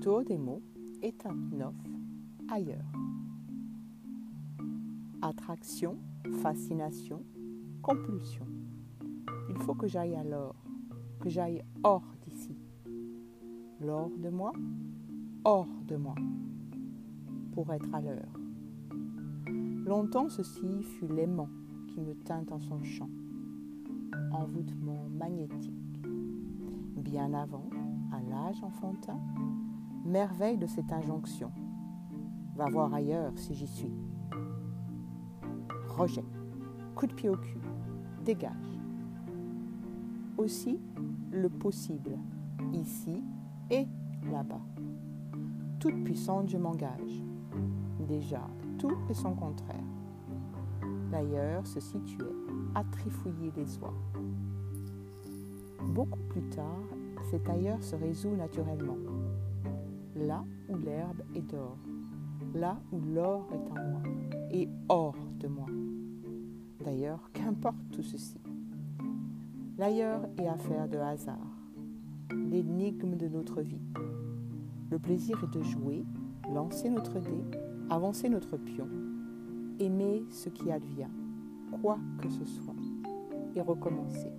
Tour des mots, étape 9, ailleurs. Attraction, fascination, compulsion. Il faut que j'aille alors, que j'aille hors d'ici. L'hors de moi, hors de moi, pour être à l'heure. Longtemps ceci fut l'aimant qui me tint en son champ, envoûtement magnétique. Bien avant, à l'âge enfantin, merveille de cette injonction. Va voir ailleurs si j'y suis. Rejet, coup de pied au cul, dégage. Aussi le possible, ici et là-bas. Toute puissante, je m'engage. Déjà, tout est son contraire. L'ailleurs se situait à trifouiller les oies. Beaucoup plus tard, cet ailleurs se résout naturellement. Là où l'herbe est d'or, là où l'or est en moi et hors de moi. D'ailleurs, qu'importe tout ceci. L'ailleurs est affaire de hasard, l'énigme de notre vie. Le plaisir est de jouer, lancer notre dé, avancer notre pion, aimer ce qui advient, quoi que ce soit, et recommencer.